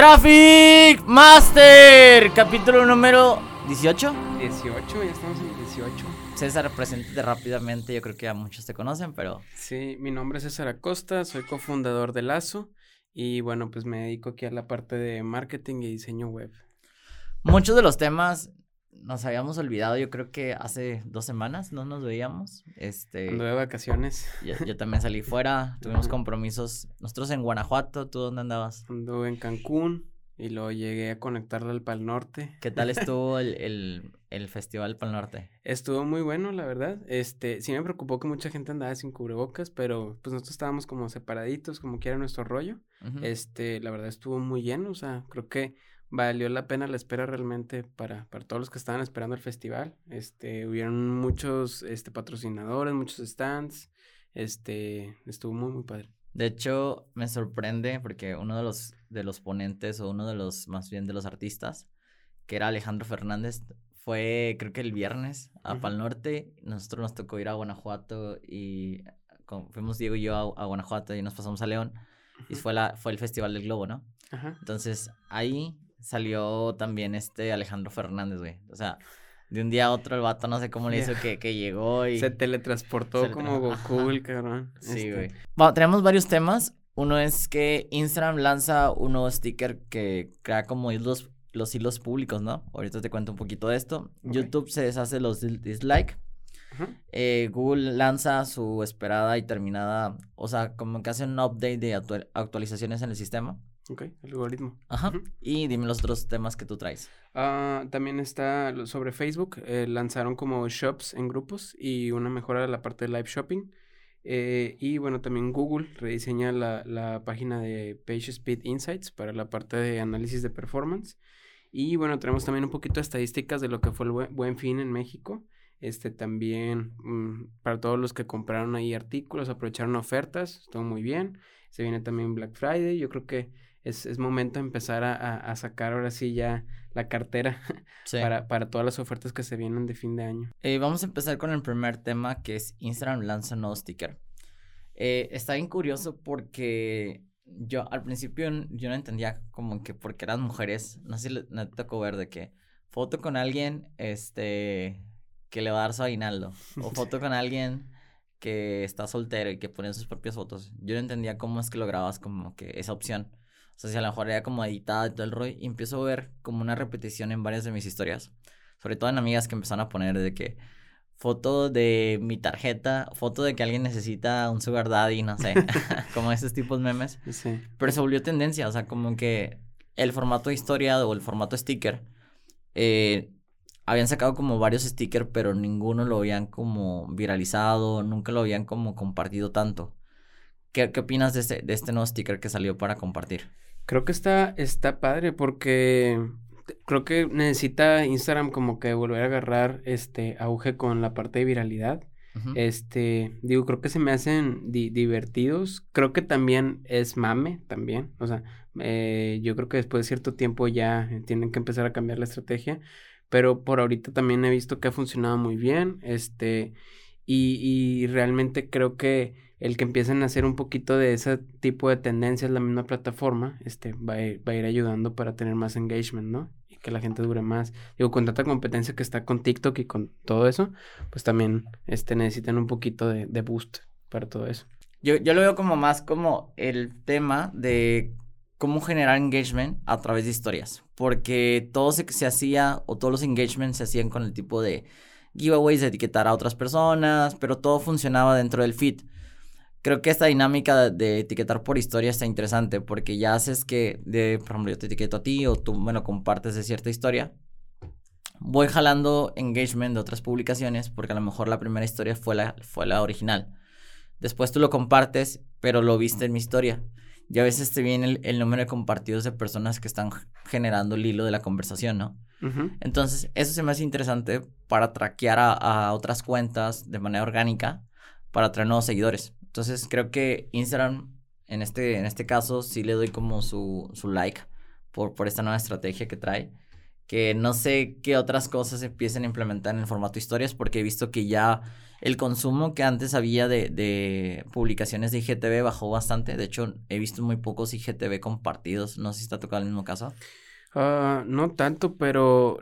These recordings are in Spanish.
Traffic Master, capítulo número 18. 18, ya estamos en 18. César, presente rápidamente, yo creo que ya muchos te conocen, pero... Sí, mi nombre es César Acosta, soy cofundador de Lazo y bueno, pues me dedico aquí a la parte de marketing y diseño web. Muchos de los temas nos habíamos olvidado, yo creo que hace dos semanas no nos veíamos. Este, Ando de vacaciones. Yo, también salí fuera, tuvimos compromisos. Nosotros en Guanajuato, ¿tú dónde andabas? Ando en Cancún y luego llegué a conectarlo al Pal Norte. ¿Qué tal estuvo el, el, el Festival Pal Norte? Estuvo muy bueno, la verdad. Este, sí me preocupó que mucha gente andaba sin cubrebocas, pero pues nosotros estábamos como separaditos, como que era nuestro rollo. Este, la verdad estuvo muy lleno, o sea, creo que valió la pena la espera realmente para, para todos los que estaban esperando el festival. Este, hubieron muchos este, patrocinadores, muchos stands. Este, estuvo muy, muy padre. De hecho, me sorprende porque uno de los, de los ponentes o uno de los, más bien de los artistas, que era Alejandro Fernández, fue creo que el viernes a Pal Norte. Nosotros nos tocó ir a Guanajuato y fuimos Diego y yo a, Guanajuato y nos pasamos a León. Y fue, la, fue el Festival del Globo, ¿no? Entonces ahí salió también este Alejandro Fernández, güey. O sea, de un día a otro el vato no sé cómo le hizo que, que, llegó y... Se teletransportó como Goku, el cabrón. Sí, este. güey. Bueno, tenemos varios temas. Uno es que Instagram lanza un nuevo sticker que crea como hilos, los hilos públicos, ¿no? Ahorita te cuento un poquito de esto. YouTube se deshace los dislikes. Eh, Google lanza su esperada y terminada, o sea, como que hace un update de actualizaciones en el sistema. Ok, el algoritmo. Ajá. Y dime los otros temas que tú traes. Ah, también está sobre Facebook. Eh, lanzaron como shops en grupos y una mejora de la parte de live shopping. Eh, y bueno, también Google rediseña la, la, página de PageSpeed Insights para la parte de análisis de performance. Y bueno, tenemos también un poquito de estadísticas de lo que fue el buen, fin en México. Este también mm, para todos los que compraron ahí artículos, aprovecharon ofertas, estuvo muy bien. Se viene también Black Friday. Yo creo que es, es momento de empezar a, a, sacar ahora sí ya la cartera para, para todas las ofertas que se vienen de fin de año. Eh, vamos a empezar con el primer tema que es Instagram lanza un nuevo sticker. Eh, está bien curioso porque yo al principio yo no entendía como que porque eran mujeres, no sé si me tocó ver de que foto con alguien este que le va a dar su aguinaldo o foto con alguien que está soltero y que pone sus propias fotos. Yo no entendía cómo es que lo grabas como que esa opción. O sea, si a lo mejor era como editada y todo el rollo. Y empiezo a ver como una repetición en varias de mis historias. Sobre todo en amigas que empezaron a poner de que foto de mi tarjeta, foto de que alguien necesita un sugar daddy, no sé, como esos tipos de memes. Sí. Pero se volvió tendencia, o sea, como que el formato de historia o el formato sticker, eh, habían sacado como varios stickers, pero ninguno lo habían como viralizado, nunca lo habían como compartido tanto. ¿Qué, qué opinas de este, de este nuevo sticker que salió para compartir? Creo que está, está padre porque creo que necesita Instagram como que volver a agarrar este auge con la parte de viralidad. Este, digo, creo que se me hacen divertidos. Creo que también es mame, también. O sea, eh, yo creo que después de cierto tiempo ya tienen que empezar a cambiar la estrategia. Pero por ahorita también he visto que ha funcionado muy bien. Este, y, y realmente creo que el que empiecen a hacer un poquito de ese tipo de tendencias la misma plataforma, este, va a, ir, va a ir ayudando para tener más engagement, ¿no? Y que la gente dure más. Digo, con tanta competencia que está con TikTok y con todo eso, pues también este, necesitan un poquito de, de boost para todo eso. Yo, yo lo veo como más como el tema de cómo generar engagement a través de historias. Porque todo se, se hacía, o todos los engagements se hacían con el tipo de giveaways, de etiquetar a otras personas, pero todo funcionaba dentro del feed creo que esta dinámica de, etiquetar por historia está interesante porque ya haces que, de, por ejemplo, yo te etiqueto a ti o tú lo compartes de cierta historia. Voy jalando engagement de otras publicaciones porque a lo mejor la primera historia fue la, fue la original. Después tú lo compartes, pero lo viste en mi historia. Y a veces te viene el, número de compartidos de personas que están generando el hilo de la conversación, ¿no? Entonces, eso se me hace interesante para traquear a, a otras cuentas de manera orgánica para atraer nuevos seguidores. Entonces creo que Instagram, en este, en este caso, sí le doy como su, su like por, por esta nueva estrategia que trae. que no sé qué otras cosas empiecen a implementar en el formato historias, porque he visto que ya el consumo que antes había de, de publicaciones de IGTV bajó bastante. De hecho, he visto muy pocos IGTV compartidos. No sé si está tocado el mismo caso. Uh, no tanto, pero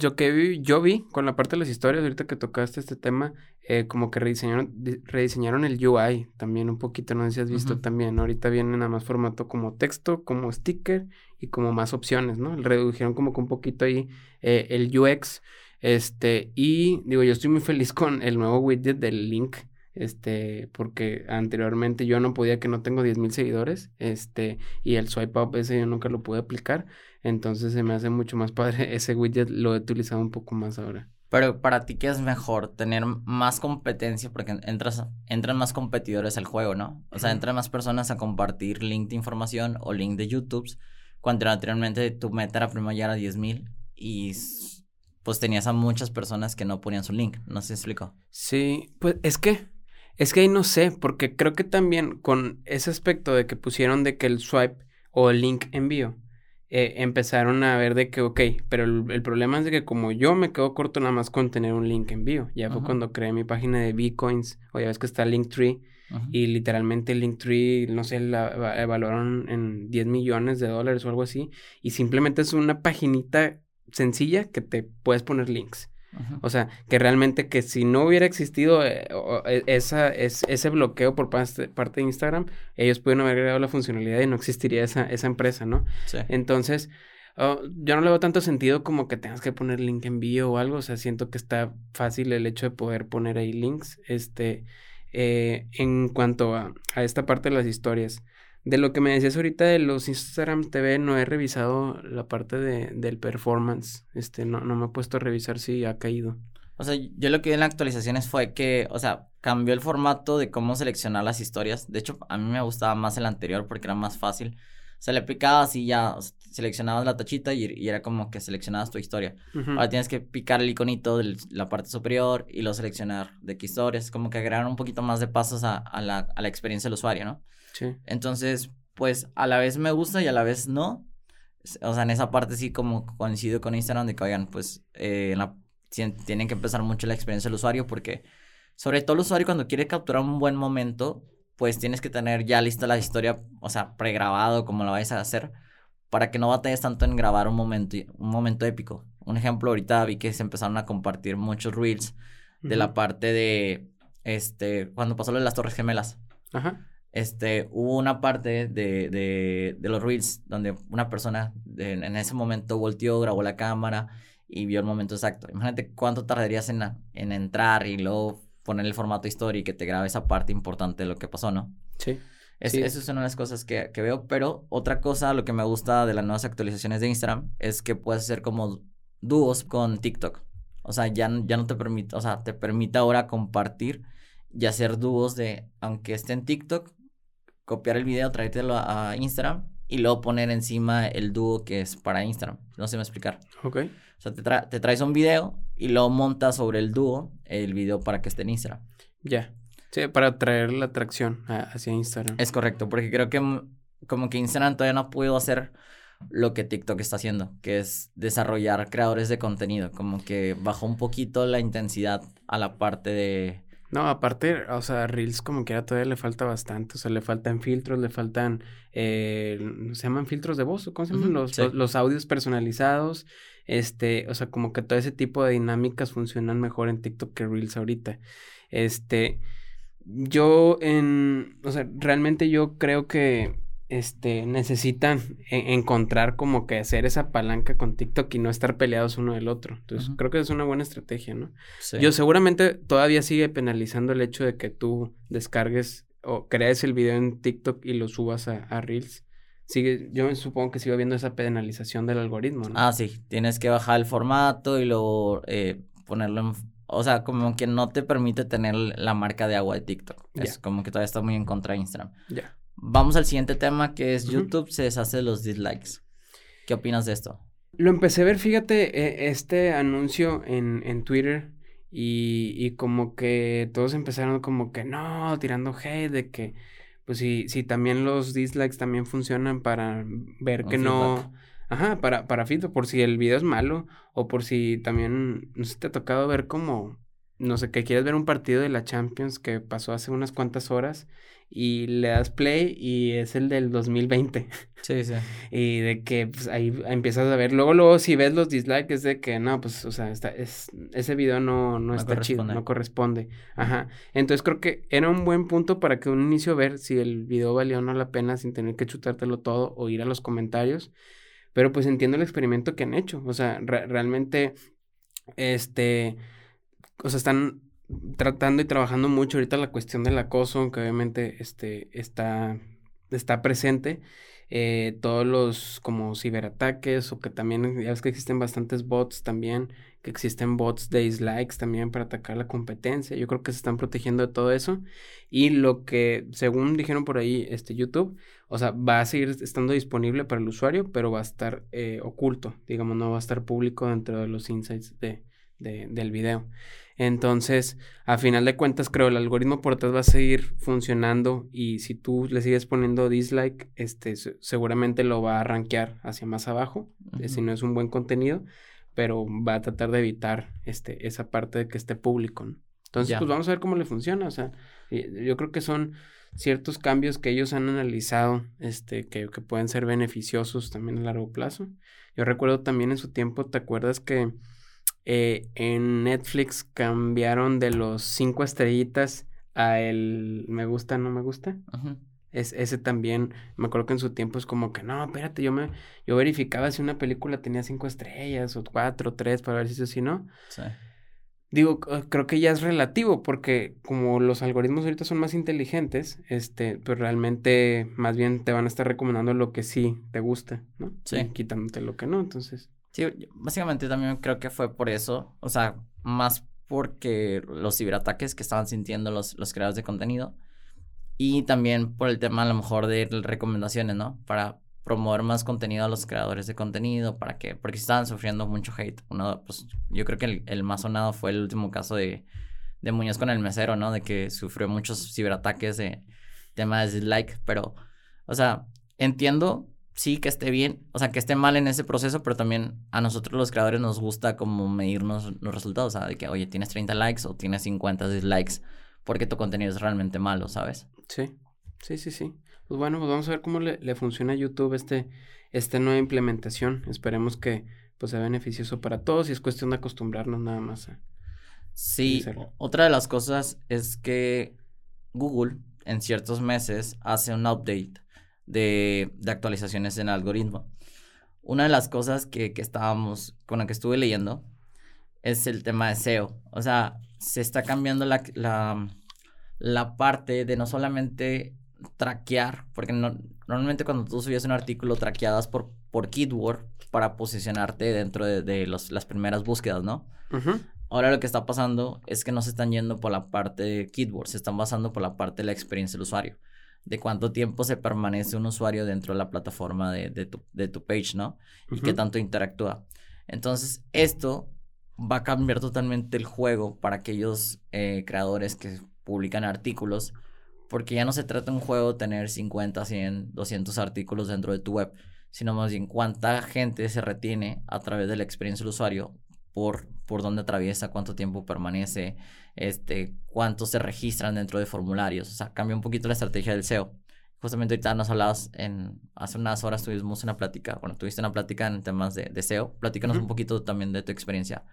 yo que vi, yo vi con la parte de las historias, ahorita que tocaste este tema, eh, como que rediseñaron, rediseñaron el UI también un poquito, no sé si has visto también, ahorita viene nada más formato como texto, como sticker y como más opciones, ¿no? Redujeron como que un poquito ahí eh, el UX, este, y digo, yo estoy muy feliz con el nuevo widget del link, este, porque anteriormente yo no podía que no tengo 10 mil seguidores, este, y el swipe up ese yo nunca lo pude aplicar, entonces se me hace mucho más padre, ese widget lo he utilizado un poco más ahora. Pero para ti, ¿qué es mejor? Tener más competencia, porque entras, entran más competidores al juego, ¿no? O sea, entran más personas a compartir link de información o link de YouTube, cuando anteriormente tu meta era primero llegar a 10 mil y pues tenías a muchas personas que no ponían su link, ¿no se explicó? Sí, pues es que es que ahí no sé, porque creo que también con ese aspecto de que pusieron de que el swipe o el link envío, eh, empezaron a ver de que, ok, pero el, problema es de que como yo me quedo corto nada más con tener un link envío. Ya fue cuando creé mi página de Bitcoins, o ya ves que está Linktree, y literalmente Linktree, no sé, la evaluaron en 10 millones de dólares o algo así, y simplemente es una paginita sencilla que te puedes poner links. O sea, que realmente que si no hubiera existido eh, e, esa, ese bloqueo por parte, parte, de Instagram, ellos pudieron haber agregado la funcionalidad y no existiría esa, esa empresa, ¿no? Sí. Entonces, oh, yo no le veo tanto sentido como que tengas que poner link envío o algo. O sea, siento que está fácil el hecho de poder poner ahí links. Este, eh, en cuanto a, a esta parte de las historias. De lo que me decías ahorita de los Instagram TV, no he revisado la parte de, del performance. Este, no, no me he puesto a revisar si ha caído. O sea, yo lo que vi en las actualizaciones fue que, o sea, cambió el formato de cómo seleccionar las historias. De hecho, a mí me gustaba más el anterior porque era más fácil. O sea, le picabas y ya seleccionabas la tachita y, era como que seleccionabas tu historia. Ahora tienes que picar el iconito de la parte superior y lo seleccionar de qué historias. Como que agregar un poquito más de pasos a, a, la, a la experiencia del usuario, ¿no? Sí. Entonces, pues a la vez me gusta y a la vez no. O sea, en esa parte sí como coincido con Instagram de que, oigan, pues eh, tienen que empezar mucho la experiencia del usuario porque, sobre todo el usuario cuando quiere capturar un buen momento, pues tienes que tener ya lista la historia, o sea, pregrabado como la vais a hacer, para que no batalles tanto en grabar un momento, un momento épico. Un ejemplo, ahorita vi que se empezaron a compartir muchos reels de la parte de, este, cuando pasó lo de las Torres Gemelas. Ajá este, hubo una parte de, de, de los reels donde una persona en ese momento volteó, grabó la cámara y vio el momento exacto. Imagínate cuánto tardarías en, en entrar y luego poner el formato historia y que te grabe esa parte importante de lo que pasó, ¿no? Sí. Es, Eso es una de las cosas que, que, veo, pero otra cosa, lo que me gusta de las nuevas actualizaciones de Instagram es que puedes hacer como dúos con TikTok. O sea, ya, ya no te permite, o sea, te permite ahora compartir y hacer dúos de, aunque esté en TikTok, copiar el video, traértelo a, Instagram y luego poner encima el dúo que es para Instagram. No sé me explicar. Ok. O sea, te, te, traes un video y luego montas sobre el dúo el video para que esté en Instagram. Ya. Sí, para traer la atracción hacia Instagram. Es correcto, porque creo que como que Instagram todavía no puedo hacer lo que TikTok está haciendo, que es desarrollar creadores de contenido. Como que bajó un poquito la intensidad a la parte de no, aparte, o sea, Reels como que todavía le falta bastante, o sea, le faltan filtros, le faltan, eh, ¿se llaman filtros de voz? ¿Cómo se llaman? los, los, audios personalizados, este, o sea, como que todo ese tipo de dinámicas funcionan mejor en TikTok que Reels ahorita. Este, yo en, o sea, realmente yo creo que este, necesitan e-, encontrar como que hacer esa palanca con TikTok y no estar peleados uno del otro. Entonces, creo que es una buena estrategia, ¿no? Yo seguramente todavía sigue penalizando el hecho de que tú descargues o crees el video en TikTok y lo subas a, Reels. Sigue, yo supongo que sigo viendo esa penalización del algoritmo, ¿no? Ah, sí. Tienes que bajar el formato y luego eh, ponerlo en... O sea, como que no te permite tener la marca de agua de TikTok. Es como que todavía está muy en contra de Instagram. Ya. Vamos al siguiente tema que es YouTube se deshace de los dislikes. ¿Qué opinas de esto? Lo empecé a ver, fíjate, e, este anuncio en, en Twitter y, y, como que todos empezaron como que no, tirando hate de que, pues si, si también los dislikes también funcionan para ver que no, Ajá, para, para feedback, por si el video es malo o por si también, no sé, te ha tocado ver como, no sé, que quieres ver un partido de la Champions que pasó hace unas cuantas horas y le das play y es el del 2020. Sí, sí. y de que pues, ahí empiezas a ver. Luego, luego, si ves los dislikes, es de que no, pues, o sea, está, es, ese video no, no, está chido, no corresponde. Ajá. Entonces creo que era un buen punto para que un inicio ver si el video valió o no la pena sin tener que chutártelo todo o ir a los comentarios. Pero pues entiendo el experimento que han hecho. O sea, realmente, este, o sea, están tratando y trabajando mucho ahorita la cuestión del acoso, que obviamente este, está, está presente. Eh, todos los como ciberataques o que también, ya ves que existen bastantes bots también, que existen bots de dislikes también para atacar la competencia. Yo creo que se están protegiendo de todo eso. Y lo que, según dijeron por ahí, este YouTube, o sea, va a seguir estando disponible para el usuario, pero va a estar eh, oculto, digamos, no va a estar público dentro de los insights de, de, del video. Entonces, a final de cuentas, creo el algoritmo por detrás va a seguir funcionando y si tú le sigues poniendo dislike, este, seguramente lo va a rankear hacia más abajo, eh, si no es un buen contenido, pero va a tratar de evitar este, esa parte de que esté público. Entonces, pues vamos a ver cómo le funciona. O sea, yo creo que son ciertos cambios que ellos han analizado, este, que, que pueden ser beneficiosos también a largo plazo. Yo recuerdo también en su tiempo, ¿te acuerdas que eh, en Netflix cambiaron de los cinco estrellitas a el me gusta, no me gusta. Es, ese también, me acuerdo que en su tiempo es como que, no, espérate, yo me, yo verificaba si una película tenía cinco estrellas o cuatro, o tres, para ver si eso sí, ¿no? Sí. Digo, creo que ya es relativo, porque como los algoritmos ahorita son más inteligentes, este, pues realmente más bien te van a estar recomendando lo que sí te gusta, ¿no? Sí. quitándote lo que no, entonces. Sí, básicamente también creo que fue por eso, o sea, más porque los ciberataques que estaban sintiendo los, los creadores de contenido y también por el tema a lo mejor de recomendaciones, ¿no? Para promover más contenido a los creadores de contenido, para que, porque estaban sufriendo mucho hate. Uno, pues yo creo que el, el más sonado fue el último caso de, de Muñoz con el mesero, ¿no? De que sufrió muchos ciberataques de tema de dislike, pero, o sea, entiendo sí que esté bien, o sea, que esté mal en ese proceso, pero también a nosotros los creadores nos gusta como medirnos los resultados, o sea, de que, oye, tienes 30 likes o tienes 50 dislikes porque tu contenido es realmente malo, ¿sabes? Sí, sí, sí, sí. Pues bueno, pues vamos a ver cómo le, funciona a YouTube este, esta nueva implementación. Esperemos que pues sea beneficioso para todos y es cuestión de acostumbrarnos nada más a... Sí, otra de las cosas es que Google en ciertos meses hace un update de, actualizaciones en el algoritmo. Una de las cosas que, estábamos, con la que estuve leyendo, es el tema de SEO. O sea, se está cambiando la, la, parte de no solamente traquear, porque normalmente cuando tú subías un artículo traqueadas por, por keyword para posicionarte dentro de, las primeras búsquedas, ¿no? Ahora lo que está pasando es que no se están yendo por la parte de keyword, se están basando por la parte de la experiencia del usuario de cuánto tiempo se permanece un usuario dentro de la plataforma de, de, tu, de tu, page, ¿no? Y qué tanto interactúa. Entonces, esto va a cambiar totalmente el juego para aquellos eh, creadores que publican artículos, porque ya no se trata de un juego tener 50, 100, 200 artículos dentro de tu web, sino más bien cuánta gente se retiene a través de la experiencia del usuario por, por dónde atraviesa, cuánto tiempo permanece, este, cuántos se registran dentro de formularios. O sea, cambia un poquito la estrategia del SEO. Justamente ahorita nos hablabas en, hace unas horas tuvimos una plática, bueno, tuviste una plática en temas de, de SEO. Platícanos un poquito también de tu experiencia.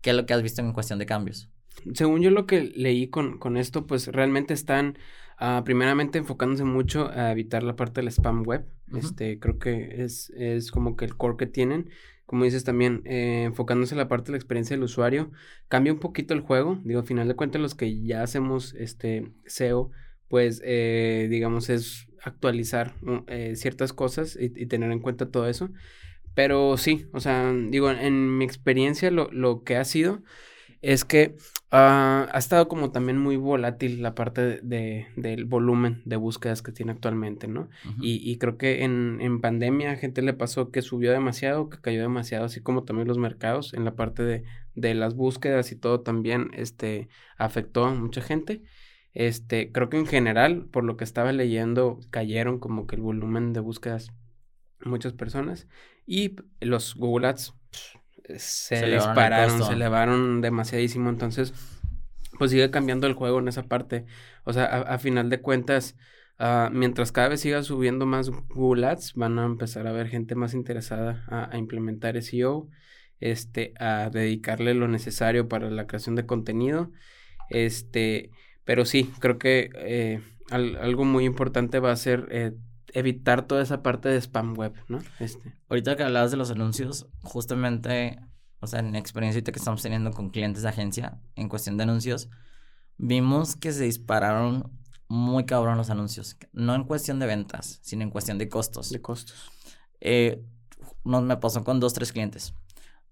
¿Qué es lo que has visto en cuestión de cambios? Según yo lo que leí con, con esto, pues realmente están uh, primeramente enfocándose mucho a evitar la parte del spam web. Este, creo que es, es como que el core que tienen como dices también, eh, enfocándose en la parte de la experiencia del usuario, cambia un poquito el juego. Digo, al final de cuentas, los que ya hacemos este SEO, pues eh, digamos es actualizar eh, ciertas cosas y, y, tener en cuenta todo eso. Pero sí, o sea, digo, en mi experiencia lo, lo que ha sido es que ah, ha estado como también muy volátil la parte de, del volumen de búsquedas que tiene actualmente, ¿no? y, creo que en, en, pandemia a gente le pasó que subió demasiado, que cayó demasiado, así como también los mercados en la parte de, de las búsquedas y todo también este, afectó a mucha gente. Este, creo que en general, por lo que estaba leyendo, cayeron como que el volumen de búsquedas muchas personas. Y los Google Ads se, dispararon, se elevaron demasiadísimo. Entonces, pues sigue cambiando el juego en esa parte. O sea, a, final de cuentas, ah, mientras cada vez siga subiendo más Google Ads, van a empezar a ver gente más interesada a, implementar SEO, este, a dedicarle lo necesario para la creación de contenido. Este, pero sí, creo que eh, algo muy importante va a ser eh, evitar toda esa parte de spam web, ¿no? Este. Ahorita que hablabas de los anuncios, justamente, o sea, en la experiencia que estamos teniendo con clientes de agencia en cuestión de anuncios, vimos que se dispararon muy cabrón los anuncios. No en cuestión de ventas, sino en cuestión de costos. De costos. Eh, nos, me pasó con dos, tres clientes.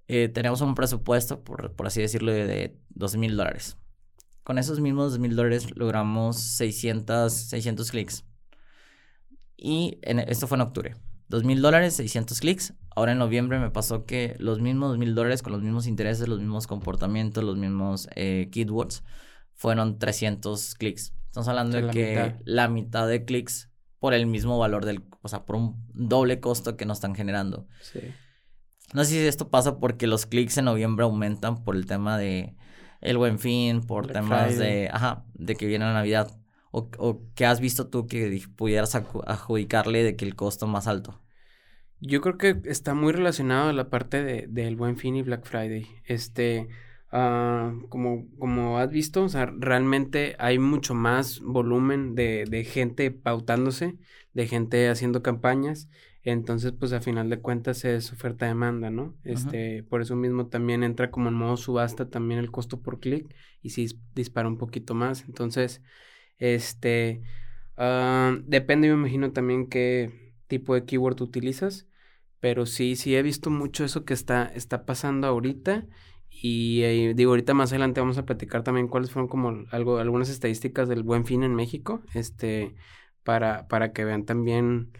Eh, tenemos un presupuesto, por, por así decirlo, de dos mil dólares. Con esos mismos dos mil dólares logramos 600, 600 clics. Y en, esto fue en octubre. Dos mil dólares, 600 clics. Ahora en noviembre me pasó que los mismos dos mil dólares con los mismos intereses, los mismos comportamientos, los mismos eh, keywords, fueron 300 clics. Estamos hablando de, que la mitad de clics por el mismo valor del, o sea, por un doble costo que nos están generando. Sí. No sé si esto pasa porque los clics en noviembre aumentan por el tema de el buen fin, por temas de, ajá, de que viene la Navidad. O, o qué has visto tú que pudieras adjudicarle de que el costo más alto. Yo creo que está muy relacionado a la parte de, del buen fin y Black Friday. Este, uh, como, como has visto, o sea, realmente hay mucho más volumen de, de gente pautándose, de gente haciendo campañas. Entonces, pues a final de cuentas es oferta-demanda, ¿no? Este, por eso mismo también entra como en modo subasta también el costo por clic y sí dispara un poquito más. Entonces, este, uh, depende, me imagino también qué tipo de keyword utilizas, pero sí, sí he visto mucho eso que está, está pasando ahorita. Y eh, digo, ahorita más adelante vamos a platicar también cuáles fueron como algo, algunas estadísticas del buen fin en México, este, para, para que vean también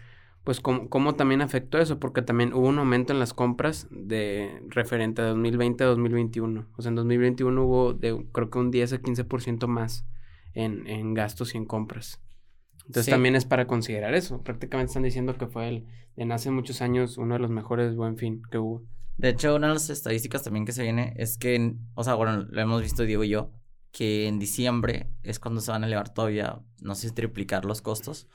pues cómo, también afectó eso, porque también hubo un aumento en las compras de referente a 2020 a 2021. O sea, en 2021 hubo de creo que un 10 a 15% más en, en gastos y en compras. Entonces también es para considerar eso. Prácticamente están diciendo que fue el, en hace muchos años uno de los mejores buen fin que hubo. De hecho, una de las estadísticas también que se viene es que, o sea, bueno, lo hemos visto Diego y yo, que en diciembre es cuando se van a elevar todavía, no sé triplicar los costos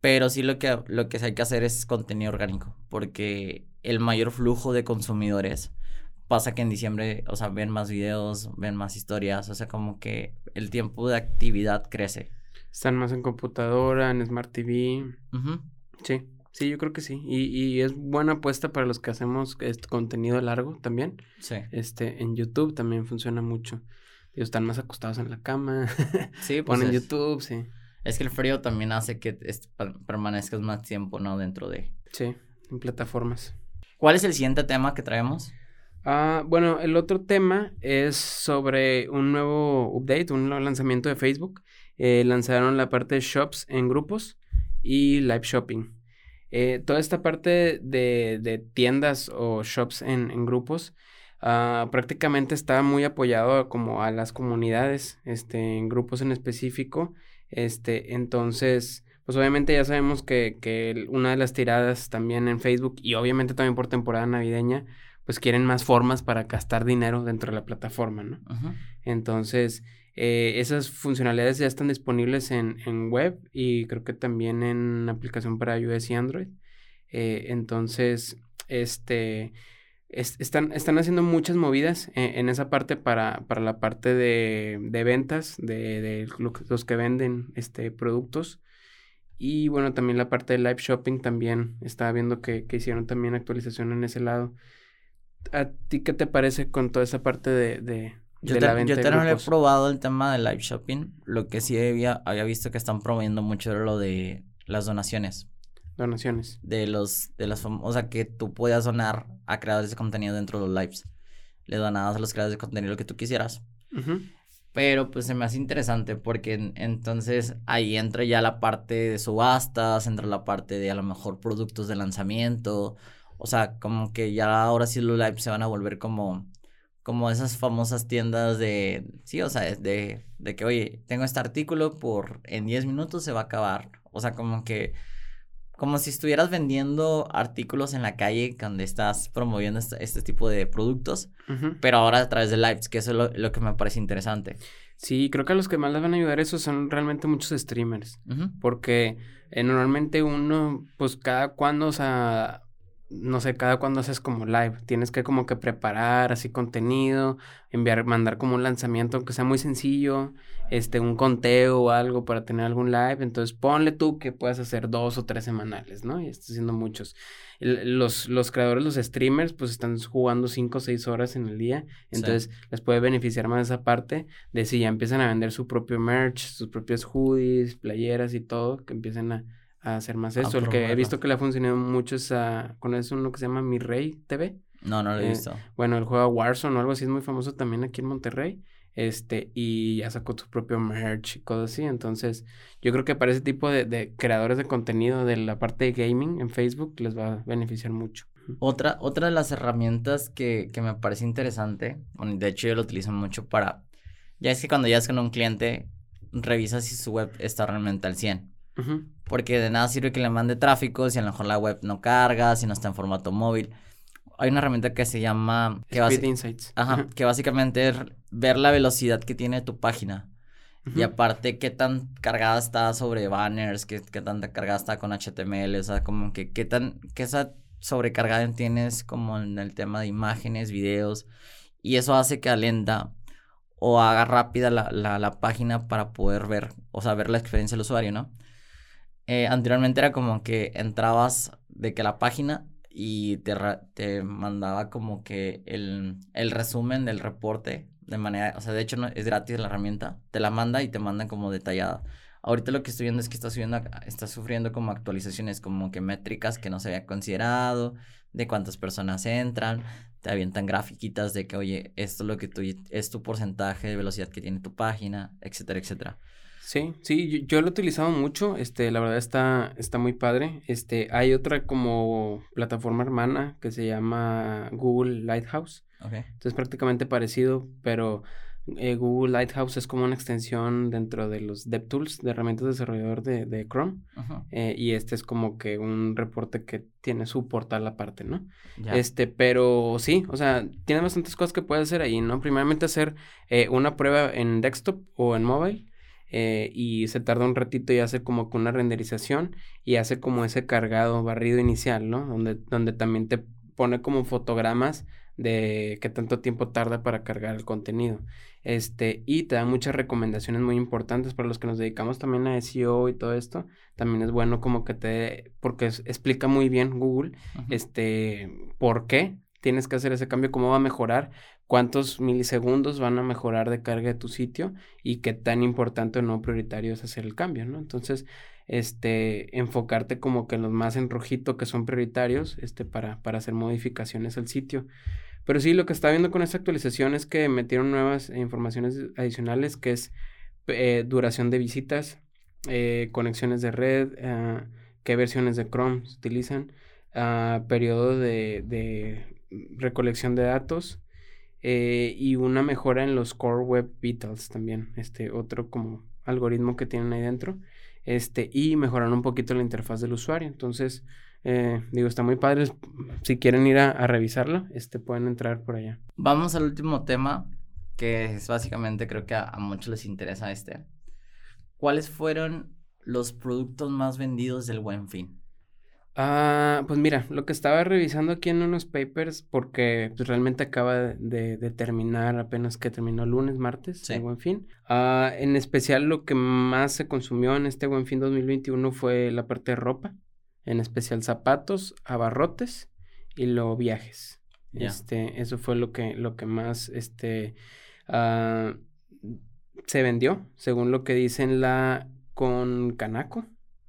pero sí lo que, lo que hay que hacer es contenido orgánico, porque el mayor flujo de consumidores pasa que en diciembre, o sea, ven más videos, ven más historias, o sea, como que el tiempo de actividad crece. Están más en computadora, en Smart TV. Sí, sí, yo creo que sí. Y, y es buena apuesta para los que hacemos este contenido largo también. Sí. Este, en YouTube también funciona mucho. Ellos están más acostados en la cama. Sí, pues Ponen YouTube, sí. Es que el frío también hace que permanezcas más tiempo, ¿no? Dentro de... Sí, en plataformas. ¿Cuál es el siguiente tema que traemos? Ah, bueno, el otro tema es sobre un nuevo update, un nuevo lanzamiento de Facebook. Eh, lanzaron la parte de shops en grupos y live shopping. Eh, toda esta parte de, de, tiendas o shops en, en grupos ah, prácticamente está muy apoyado como a las comunidades, este, en grupos en específico. Este, entonces, pues obviamente ya sabemos que, que una de las tiradas también en Facebook y obviamente también por temporada navideña, pues quieren más formas para gastar dinero dentro de la plataforma, ¿no? Entonces, eh, esas funcionalidades ya están disponibles en, en, web y creo que también en aplicación para iOS y Android. Eh, entonces, este, están, están haciendo muchas movidas en, esa parte para, para la parte de, de ventas, de, de, los que venden este, productos. Y bueno, también la parte de live shopping también estaba viendo que, que hicieron también actualización en ese lado. ¿A ti qué te parece con toda esa parte de, de, yo la venta? Yo no he probado el tema de live shopping. Lo que sí había, había visto que están promoviendo mucho lo de las donaciones. Donaciones. De los, de las, o sea, que tú puedas donar a creadores de contenido dentro de los lives. Le donabas a los creadores de contenido lo que tú quisieras. Pero pues se me hace interesante porque entonces ahí entra ya la parte de subastas, entra la parte de a lo mejor productos de lanzamiento. O sea, como que ya ahora sí los lives se van a volver como, como esas famosas tiendas de, sí, o sea, de, de que, oye, tengo este artículo por, en 10 minutos se va a acabar. O sea, como que como si estuvieras vendiendo artículos en la calle donde estás promoviendo este, este tipo de productos, pero ahora a través de lives, que eso es lo, que me parece interesante. Sí, creo que a los que más les van a ayudar eso son realmente muchos streamers, porque eh, normalmente uno, pues cada cuando, o sea, no sé, cada cuando haces como live, tienes que como que preparar así contenido, enviar, mandar como un lanzamiento, aunque sea muy sencillo, este, un conteo o algo para tener algún live, entonces ponle tú que puedas hacer dos o tres semanales, ¿no? Y estás haciendo muchos. los, los creadores, los streamers, pues están jugando cinco o seis horas en el día, entonces les puede beneficiar más esa parte de si ya empiezan a vender su propio merch, sus propios hoodies, playeras y todo, que empiecen a a hacer más eso. El que he visto que le ha funcionado mucho es a, es uno que se llama Mi Rey TV. No, no lo he eh, visto. Bueno, el juego Warzone o algo así es muy famoso también aquí en Monterrey. Este, y ya sacó su propio merch y cosas así. Entonces, yo creo que para ese tipo de, de creadores de contenido de la parte de gaming en Facebook les va a beneficiar mucho. Otra, otra de las herramientas que, que me parece interesante, bueno, de hecho yo lo utilizo mucho para, ya es que cuando ya es con un cliente, revisa si su web está realmente al 100. Porque de nada sirve que le mande tráfico si a lo mejor la web no carga, si no está en formato móvil. Hay una herramienta que se llama... Que Speed Insights. Ajá, que básicamente es ver la velocidad que tiene tu página. Y aparte, qué tan cargada está sobre banners, qué, qué tanta cargada está con HTML, o sea, como que qué tan, qué esa sobrecargada tienes como en el tema de imágenes, videos, y eso hace que alenta o haga rápida la, la, la página para poder ver, o sea, ver la experiencia del usuario, ¿no? Eh, anteriormente era como que entrabas de que la página y te, te mandaba como que el, el, resumen del reporte de manera, o sea, de hecho no, es gratis la herramienta, te la manda y te manda como detallada. Ahorita lo que estoy viendo es que está, subiendo, está sufriendo como actualizaciones, como que métricas que no se había considerado, de cuántas personas entran, te avientan grafiquitas de que, oye, esto es lo que tú, es tu porcentaje de velocidad que tiene tu página, etcétera, etcétera. Sí, sí, yo, lo he utilizado mucho, este, la verdad está, está muy padre. Este, hay otra como plataforma hermana que se llama Google Lighthouse. Okay. Entonces prácticamente parecido, pero eh, Google Lighthouse es como una extensión dentro de los DevTools, de herramientas de desarrollador de, de Chrome. Eh, y este es como que un reporte que tiene su portal aparte, ¿no? Este, pero sí, o sea, tiene bastantes cosas que puedes hacer ahí, ¿no? Primeramente hacer eh, una prueba en desktop o en mobile eh, y se tarda un ratito y hace como que una renderización y hace como ese cargado barrido inicial, ¿no? Donde, donde también te pone como fotogramas de qué tanto tiempo tarda para cargar el contenido. Este, y te da muchas recomendaciones muy importantes para los que nos dedicamos también a SEO y todo esto. También es bueno como que te, porque explica muy bien Google, este, por qué tienes que hacer ese cambio, cómo va a mejorar, cuántos milisegundos van a mejorar de carga de tu sitio y qué tan importante o no prioritario es hacer el cambio, ¿no? Entonces, este, enfocarte como que en los más en rojito que son prioritarios, este, para, para hacer modificaciones al sitio. Pero sí, lo que está viendo con esta actualización es que metieron nuevas informaciones adicionales, que es eh, duración de visitas, eh, conexiones de red, ah, qué versiones de Chrome se utilizan, uh, periodo de, de recolección de datos, eh, y una mejora en los Core Web Vitals también, este otro como algoritmo que tienen ahí dentro, este, y mejorar un poquito la interfaz del usuario. Entonces, eh, digo, está muy padre. Si quieren ir a, revisarlo, este, pueden entrar por allá. Vamos al último tema, que es básicamente creo que a, a muchos les interesa este. ¿Cuáles fueron los productos más vendidos del Buen Fin? Ah, pues mira, lo que estaba revisando aquí en unos papers, porque pues, realmente acaba de, terminar, apenas que terminó lunes, martes, el Buen Fin. Ah, en especial lo que más se consumió en este Buen Fin 2021 fue la parte de ropa, en especial zapatos, abarrotes y luego viajes. Este, eso fue lo que, lo que más, este, ah, se vendió, según lo que dicen la con Canaco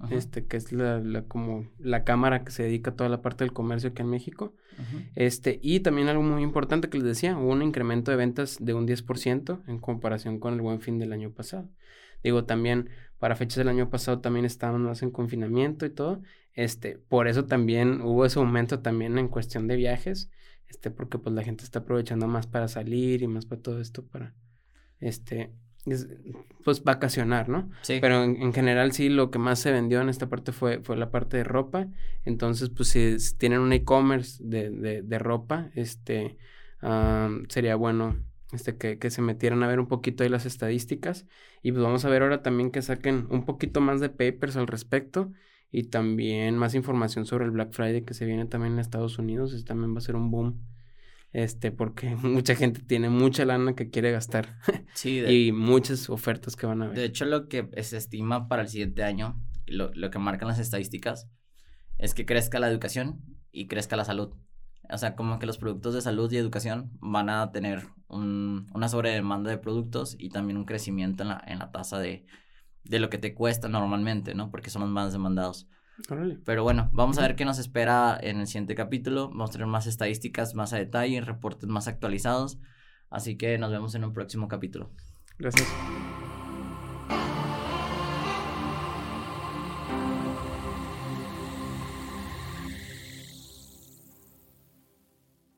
este, que es la, la, como la cámara que se dedica a toda la parte del comercio aquí en México. Este, y también algo muy importante que les decía, hubo un incremento de ventas de un 10% en comparación con el buen fin del año pasado. Digo, también para fechas del año pasado también estaban más en confinamiento y todo. Este, por eso también hubo ese aumento también en cuestión de viajes, este, porque pues la gente está aprovechando más para salir y más para todo esto para, este, pues vacacionar, ¿no? Sí. Pero en, general sí lo que más se vendió en esta parte fue, fue la parte de ropa. Entonces, pues si, tienen un e-commerce de, de, de, ropa, este, sería bueno este, que, que, se metieran a ver un poquito ahí las estadísticas. Y pues vamos a ver ahora también que saquen un poquito más de papers al respecto y también más información sobre el Black Friday que se viene también en Estados Unidos. Este también va a ser un boom este, porque mucha gente tiene mucha lana que quiere gastar. Sí. y muchas ofertas que van a ver. De hecho, lo que se estima para el siguiente año, lo, lo que marcan las estadísticas, es que crezca la educación y crezca la salud. O sea, como que los productos de salud y educación van a tener un, una sobredemanda de productos y también un crecimiento en la, en la tasa de, de lo que te cuesta normalmente, ¿no? Porque son los más demandados. Órale. Pero bueno, vamos a ver qué nos espera en el siguiente capítulo. Vamos a tener más estadísticas más a detalle, reportes más actualizados. Así que nos vemos en un próximo capítulo. Gracias.